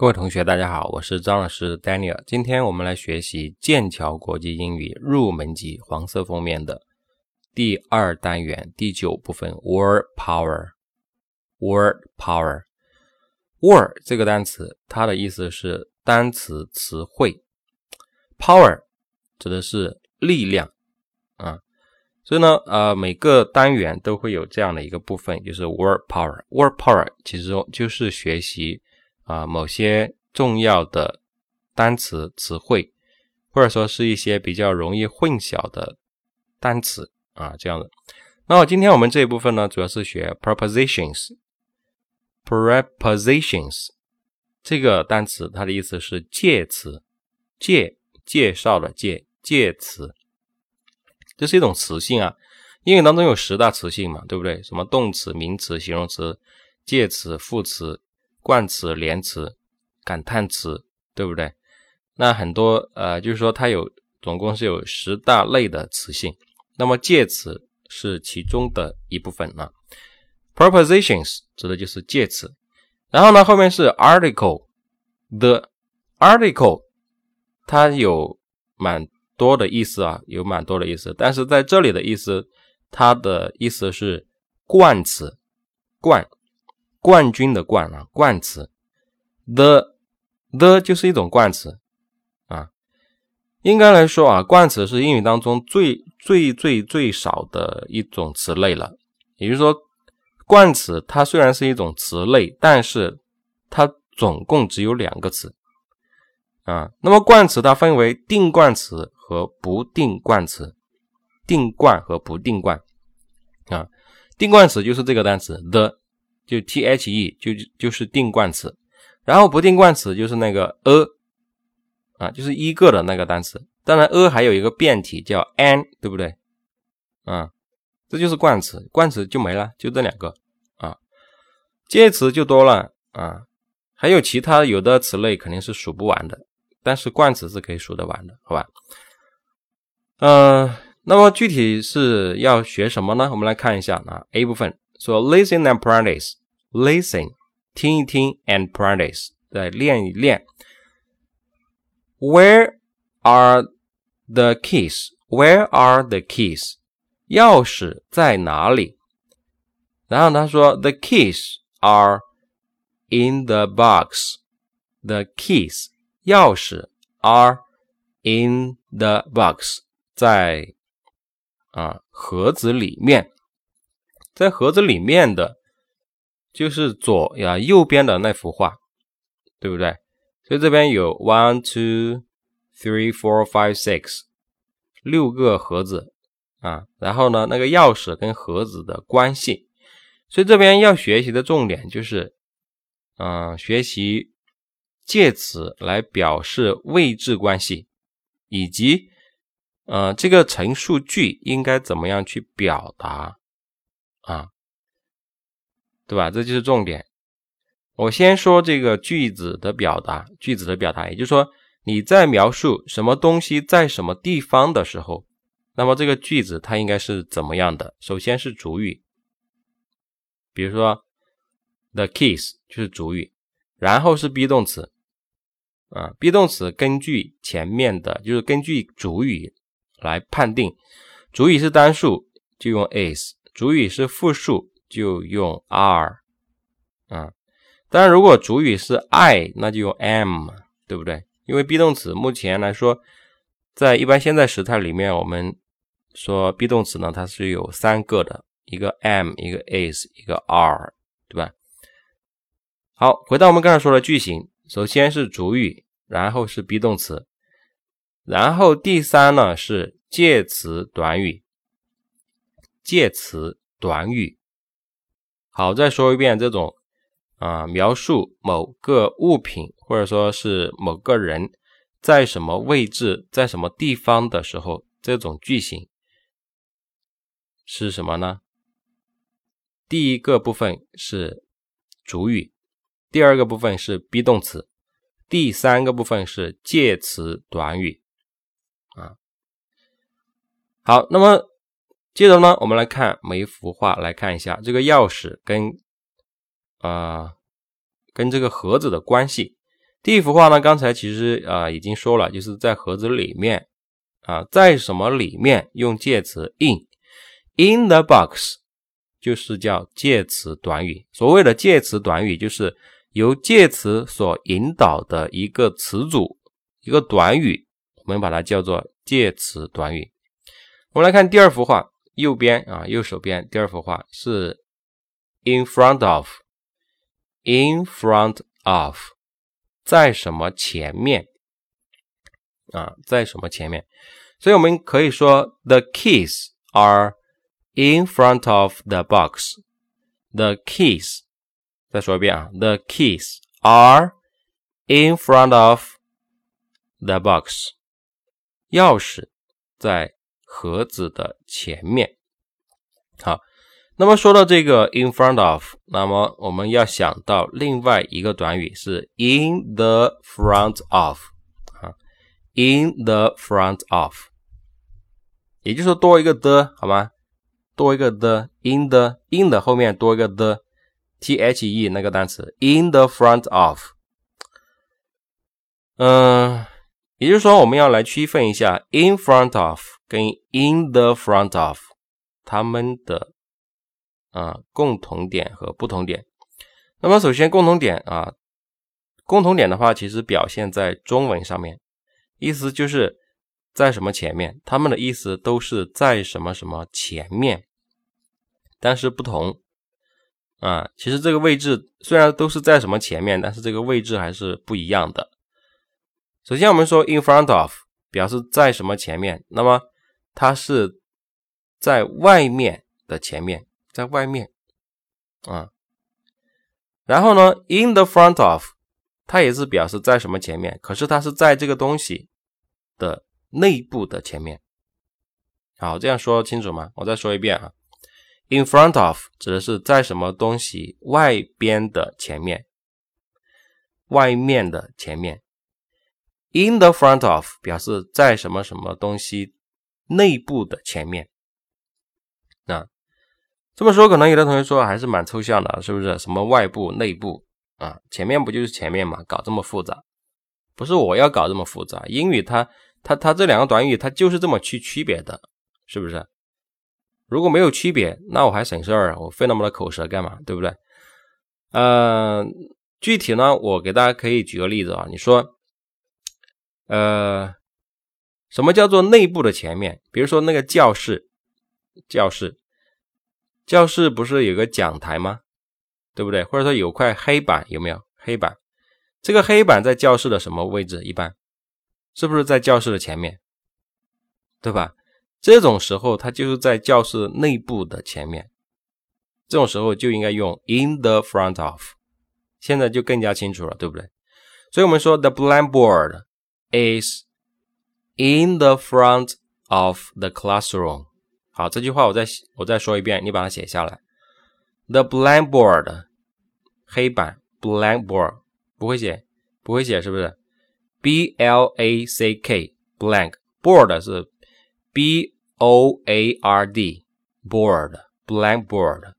各位同学，大家好，我是张老师 Daniel。今天我们来学习剑桥国际英语入门级黄色封面的第二单元第九部分 Word Power。Word Power，Word 这个单词，它的意思是单词词汇，Power 指的是力量啊。所以呢，呃，每个单元都会有这样的一个部分，就是 Word Power。Word Power 其实就是学习。啊，某些重要的单词词汇，或者说是一些比较容易混淆的单词啊，这样的。那么今天我们这一部分呢，主要是学 prepositions。prepositions 这个单词，它的意思是介词，介介绍的介介词，这是一种词性啊。英语当中有十大词性嘛，对不对？什么动词、名词、形容词、介词、副词。冠词、连词、感叹词，对不对？那很多呃，就是说它有总共是有十大类的词性，那么介词是其中的一部分啊。Prepositions 指的就是介词，然后呢后面是 article，the article 它有蛮多的意思啊，有蛮多的意思，但是在这里的意思，它的意思是冠词，冠。冠军的冠啊，冠词，the the 就是一种冠词啊。应该来说啊，冠词是英语当中最最最最少的一种词类了。也就是说，冠词它虽然是一种词类，但是它总共只有两个词啊。那么冠词它分为定冠词和不定冠词，定冠和不定冠啊。定冠词就是这个单词 the。就 the 就就是定冠词，然后不定冠词就是那个 a 啊，就是一个的那个单词。当然 a 还有一个变体叫 an，对不对？啊，这就是冠词，冠词就没了，就这两个啊。介词就多了啊，还有其他有的词类肯定是数不完的，但是冠词是可以数得完的，好吧？嗯，那么具体是要学什么呢？我们来看一下啊，A 部分说 listen and practice。Listen，听一听，and practice，再练一练。Where are the keys？Where are the keys？钥匙在哪里？然后他说，The keys are in the box. The keys，钥匙 are in the box，在啊盒子里面，在盒子里面的。 就是左呀右边的那幅画，对不对？所以这边有 one two three four five six 六个盒子啊，然后呢，那个钥匙跟盒子的关系，所以这边要学习的重点就是，嗯，学习介词来表示位置关系，以及，呃，这个陈述句应该怎么样去表达啊？对吧？这就是重点。我先说这个句子的表达，句子的表达，也就是说你在描述什么东西在什么地方的时候，那么这个句子它应该是怎么样的？首先是主语，比如说 the keys 就是主语，然后是 be 动词啊，be 动词根据前面的，就是根据主语来判定，主语是单数就用 is，主语是复数。就用 are 啊，当然如果主语是 I，那就用 am，对不对？因为 be 动词目前来说，在一般现在时态里面，我们说 be 动词呢，它是有三个的，一个 am，一个 is，一个 are，对吧？好，回到我们刚才说的句型，首先是主语，然后是 be 动词，然后第三呢是介词短语，介词短语。好，再说一遍，这种啊，描述某个物品或者说是某个人在什么位置、在什么地方的时候，这种句型是什么呢？第一个部分是主语，第二个部分是 be 动词，第三个部分是介词短语啊。好，那么。接着呢，我们来看每一幅画，来看一下这个钥匙跟啊跟这个盒子的关系。第一幅画呢，刚才其实啊已经说了，就是在盒子里面啊，在什么里面用介词 in，in the box 就是叫介词短语。所谓的介词短语，就是由介词所引导的一个词组，一个短语，我们把它叫做介词短语。我们来看第二幅画，右边啊，右手边第二幅画是 in front of，in front of。在什么前面啊？在什么前面？所以我们可以说，the keys are in front of the box. The keys，再说一遍啊，the keys are in front of the box. 钥匙在 盒子的前面。好。那么说到这个 in front of，那么我们要想到另外一个短语是 in the front of，啊，in the front of，也就是说多一个的，好吗？多一个的 in the in 的后面多一个的 t h e 那个单词 in the front of，嗯，也就是说我们要来区分一下 in front of 跟 in the front of 它们的。啊，共同点和不同点。那么，首先共同点啊，共同点的话，其实表现在中文上面，意思就是在什么前面，他们的意思都是在什么什么前面，但是不同啊。其实这个位置虽然都是在什么前面，但是这个位置还是不一样的。首先，我们说 in front of 表示在什么前面，那么它是在外面的前面。在外面啊，然后呢，in the front of，它也是表示在什么前面，可是它是在这个东西的内部的前面。好，这样说清楚吗？我再说一遍啊，in front of 指的是在什么东西外边的前面，外面的前面。in the front of 表示在什么什么东西内部的前面。啊。这么说，可能有的同学说还是蛮抽象的，是不是？什么外部、内部啊？前面不就是前面嘛？搞这么复杂，不是我要搞这么复杂。英语它、它、它这两个短语它就是这么去区别的，是不是？如果没有区别，那我还省事儿，我费那么多口舌干嘛？对不对？呃，具体呢，我给大家可以举个例子啊。你说，呃，什么叫做内部的前面？比如说那个教室，教室。教室不是有个讲台吗？对不对？或者说有块黑板，有没有黑板？这个黑板在教室的什么位置？一般是不是在教室的前面？对吧？这种时候它就是在教室内部的前面。这种时候就应该用 in the front of。现在就更加清楚了，对不对？所以我们说 the blackboard is in the front of the classroom。好，这句话我再我再说一遍，你把它写下来。The blackboard，黑板，blackboard 不会写，不会写是不是？B L A C K blank board 是 B O A R D board blackboard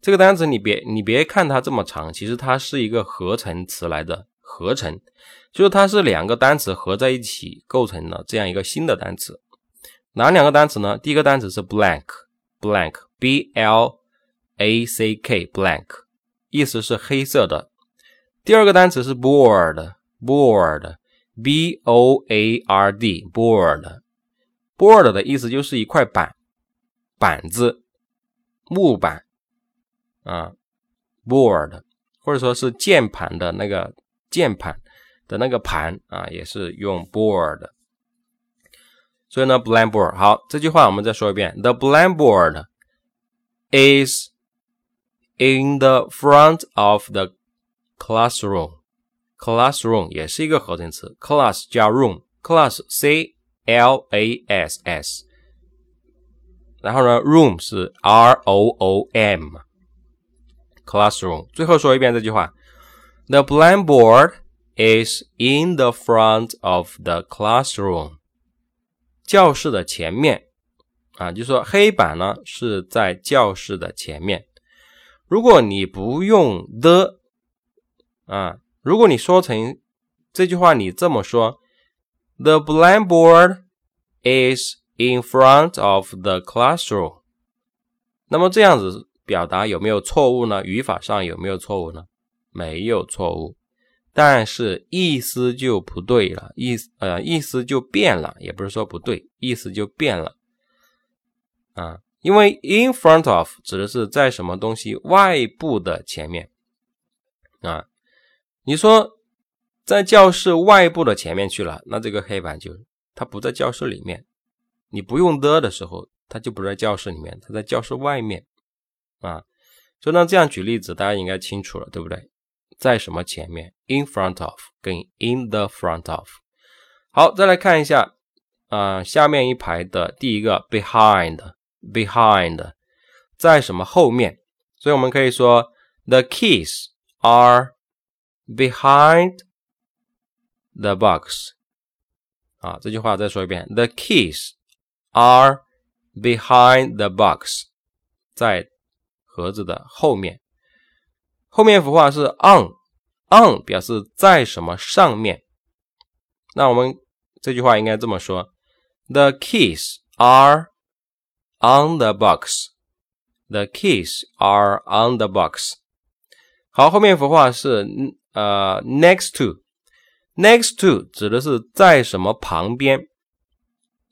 这个单词你别你别看它这么长，其实它是一个合成词来的， 合成就是它是两个单词合在一起构成了这样一个新的单词。哪两个单词呢？第一个单词是 blank，blank，b l a c k，blank，意思是黑色的。第二个单词是 board，board，b o a r d，board，board 的意思就是一块板，板子，木板啊，board，或者说是键盘的那个键盘的那个盘啊，也是用 board。所以呢，blackboard 好，这句话我们再说一遍：The blackboard is in the front of the classroom. Classroom 也是一个合成词，class 加 room，class c l a s s，然后呢，room 是 r o o m。classroom 最后说一遍这句话 ：The blackboard is in the front of the classroom. 教室的前面啊，就说黑板呢是在教室的前面。如果你不用的啊，如果你说成这句话你这么说：The blackboard is in front of the classroom。那么这样子表达有没有错误呢？语法上有没有错误呢？没有错误，但是意思就不对了，意呃意思就变了，也不是说不对，意思就变了啊。因为 in front of 指的是在什么东西外部的前面啊。你说在教室外部的前面去了，那这个黑板就它不在教室里面。你不用的的时候，它就不在教室里面，它在教室外面啊。所以呢，这样举例子，大家应该清楚了，对不对？在什么前面？in front of 跟 in the front of。好，再来看一下啊，下面一排的第一个 behind，behind 在什么后面？所以我们可以说 the keys are behind the box。啊，这句话再说一遍，the keys are behind the box，在盒子的后面。 后面符号是 on，on 表示在什么上面。那我们这句话应该这么说：The keys are on the box. The keys are on the box. 好，后面符号是呃 next to。next to 指的是在什么旁边，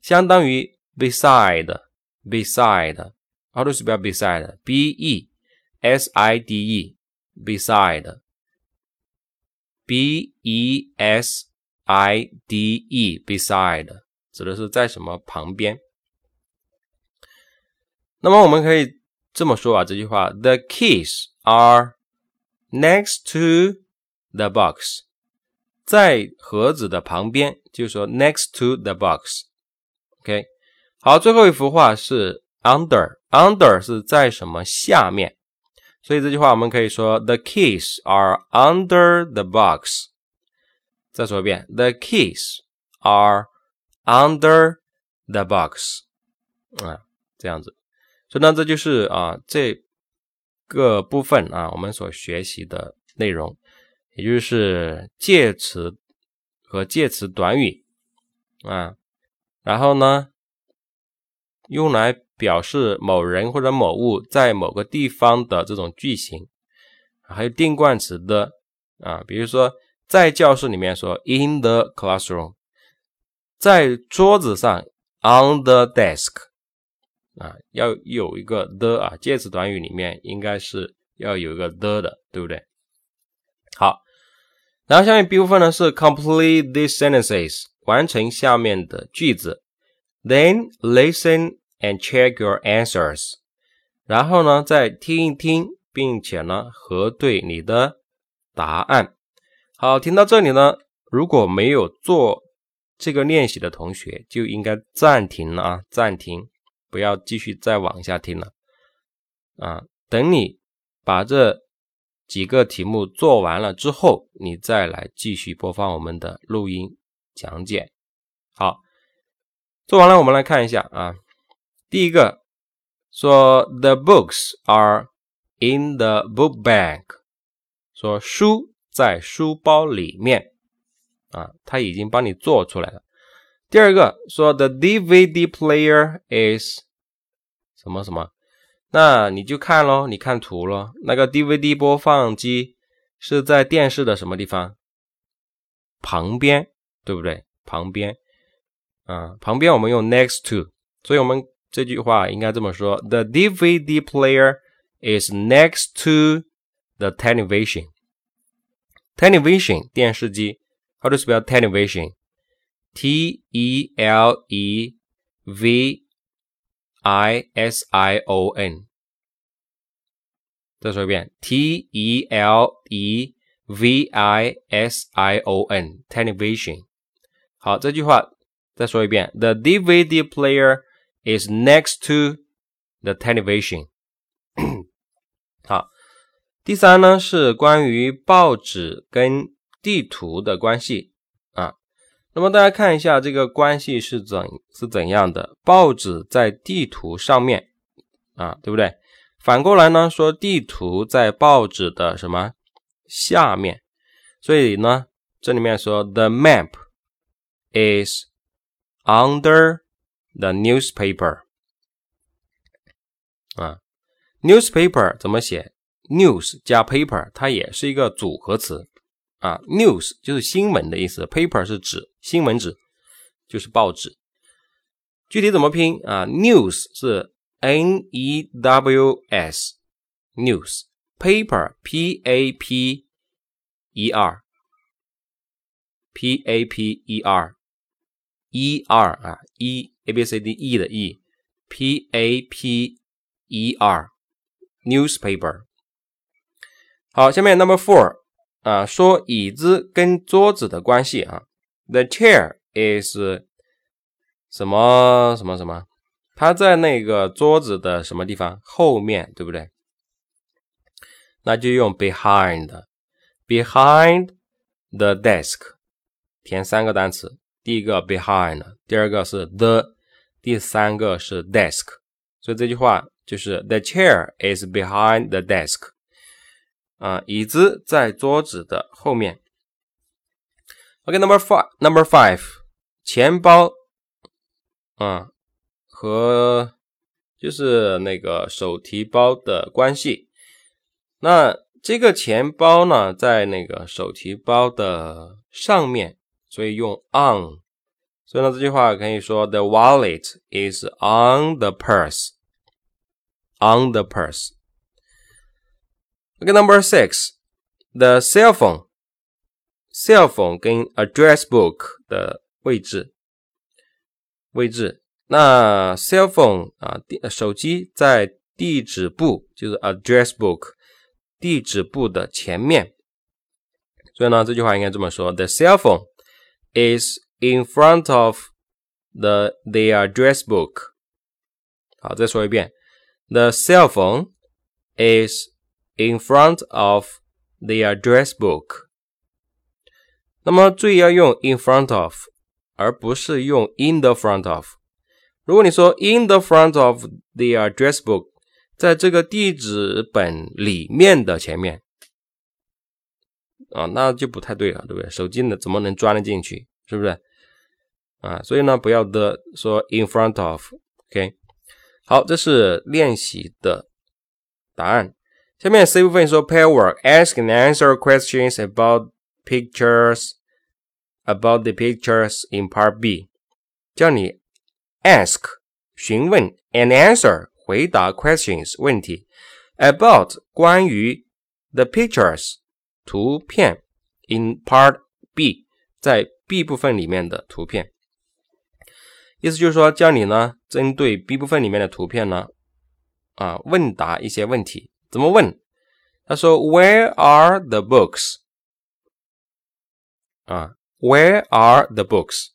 相当于 beside。beside。How to spell beside？B E S I D E。 beside, b e s i d e beside 指的是在什么旁边。那么我们可以这么说啊，这句话：The keys are next to the box，在盒子的旁边，就是说 next to the box。OK，好，最后一幅画是 under，under 是在什么下面？ 所以这句话我们可以说：The keys are under the box。再说一遍：The keys are under the box。啊，这样子。所以呢，这就是啊这个部分啊我们所学习的内容，也就是介词和介词短语啊，然后呢用来。表示某人或者某物在某个地方的这种句型，还有定冠词的啊，比如说在教室里面说 in the classroom，在桌子上 on the desk，啊，要有一个的啊，介词短语里面应该是要有一个的的，对不对？好，然后下面 B 部分呢是 complete these sentences，完成下面的句子，then listen。And check your answers，然后呢，再听一听，并且呢，核对你的答案。好，听到这里呢，如果没有做这个练习的同学，就应该暂停了啊，暂停，不要继续再往下听了啊。等你把这几个题目做完了之后，你再来继续播放我们的录音讲解。好，做完了，我们来看一下啊。第一个说，The books are in the book bag，说书在书包里面啊，他已经帮你做出来了。第二个说，The DVD player is 什么什么，那你就看咯，你看图咯。那个 DVD 播放机是在电视的什么地方？旁边，对不对？旁边，啊，旁边我们用 next to，所以我们。这句话应该这么说：The DVD player is next to the television. Television 电视机，How to spell television? T E L E V I S I O N。再说一遍，T E L E V I S I O N television。好，这句话再说一遍：The DVD player is next to the television。好，第三呢是关于报纸跟地图的关系啊。那么大家看一下这个关系是怎是怎样的？报纸在地图上面啊，对不对？反过来呢说地图在报纸的什么下面？所以呢，这里面说 the map is under the newspaper 啊，newspaper 怎么写？news 加 paper，它也是一个组合词啊。news 就是新闻的意思，paper 是指新闻纸，就是报纸。具体怎么拼啊？news 是 n e w s，news，paper p a p e r p a p e r e r 啊，e a b c d e 的 e，p a p e r，newspaper。好，下面 number four 啊，说椅子跟桌子的关系啊，the chair is 什么什么什么？它在那个桌子的什么地方？后面对不对？那就用 behind，behind the desk，填三个单词。第一个 behind，第二个是 the，第三个是 desk。所以这句话就是 the chair is behind the desk。啊，椅子在桌子的后面。OK，number five，number five，钱包，啊。和就是那个手提包的关系。那这个钱包呢，在那个手提包的上面，所以用 on。所以呢，这句话可以说：The wallet is on the purse. On the purse. Okay, number six, the cell phone. Cell phone 跟 address book 的位置，位置。那 cell phone 啊，手机在地址簿，就是 address book 地址簿的前面。所以呢，这句话应该这么说：The cell phone is in front of the the address book。好，再说一遍：The cell phone is in front of the address book。那么注意要用 in front of，而不是用 in the front of。如果你说 in the front of the address book，在这个地址本里面的前面啊，那就不太对了，对不对？手机呢怎么能装得进去？是不是？ 啊，所以呢不要的说 in front of，OK？好，这是练习的答案。下面 C 部分说 pair work，ask and answer questions about pictures，about the pictures in part B，叫你。ask 询问 and answer 回答 questions 问题 about 关于 the pictures 图片 in part B 在 B 部分里面的图片， 意思就是说叫你呢针对 B 部分里面的图片呢啊问答一些问题，怎么问？他说 Where are the books？啊，Where are the books？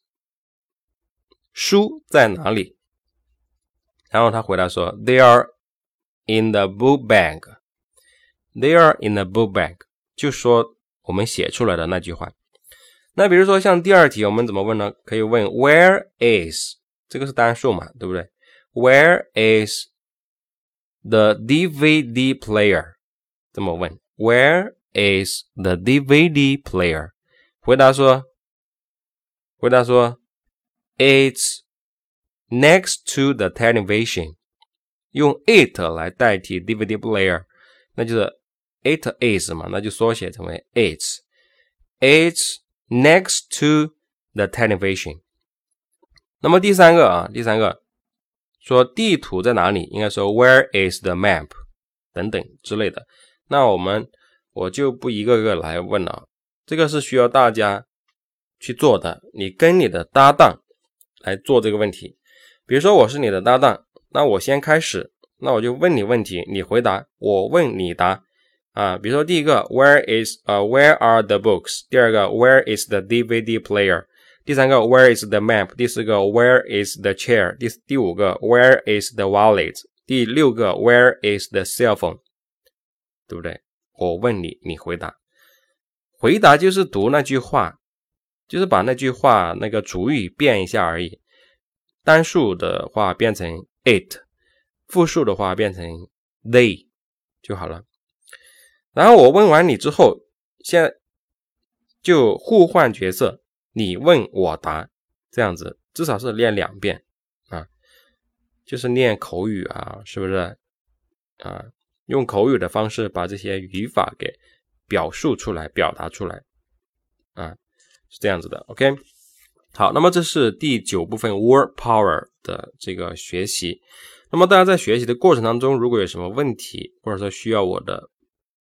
书在哪里？然后他回答说：“They are in the book bag. They are in the book bag。”就说我们写出来的那句话。那比如说像第二题，我们怎么问呢？可以问 “Where is？” 这个是单数嘛，对不对？“Where is the DVD player？” 这么问：“Where is the DVD player？” 回答说：“回答说。” It's next to the television，用 it 来代替 DVD player，那就是 it is 嘛，那就缩写成为 it's。It's next to the television。那么第三个啊，第三个说地图在哪里，应该说 Where is the map 等等之类的。那我们我就不一个个来问了，这个是需要大家去做的。你跟你的搭档。来做这个问题，比如说我是你的搭档，那我先开始，那我就问你问题，你回答，我问你答啊。比如说第一个，Where is 呃 Where are the books？第二个，Where is the DVD player？第三个，Where is the map？第四个，Where is the chair？第第五个，Where is the wallet？第六个，Where is the cell phone？对不对？我问你，你回答，回答就是读那句话。就是把那句话那个主语变一下而已，单数的话变成 it，复数的话变成 they 就好了。然后我问完你之后，现就互换角色，你问我答，这样子至少是练两遍啊，就是练口语啊，是不是啊？用口语的方式把这些语法给表述出来、表达出来啊，是这样子的。OK，好，那么这是第九部分 word power 的这个学习。那么大家在学习的过程当中，如果有什么问题，或者说需要我的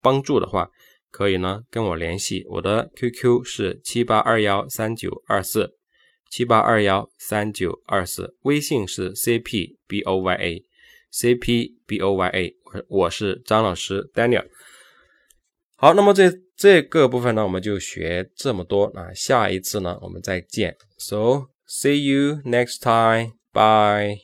帮助的话，可以呢跟我联系。我的 QQ 是七八二幺三九二四七八二幺三九二四，微信是 CPBOYA，CPBOYA，我我是张老师 Daniel。好，那么这这个部分呢，我们就学这么多啊，下一次呢我们再见。So see you next time. Bye.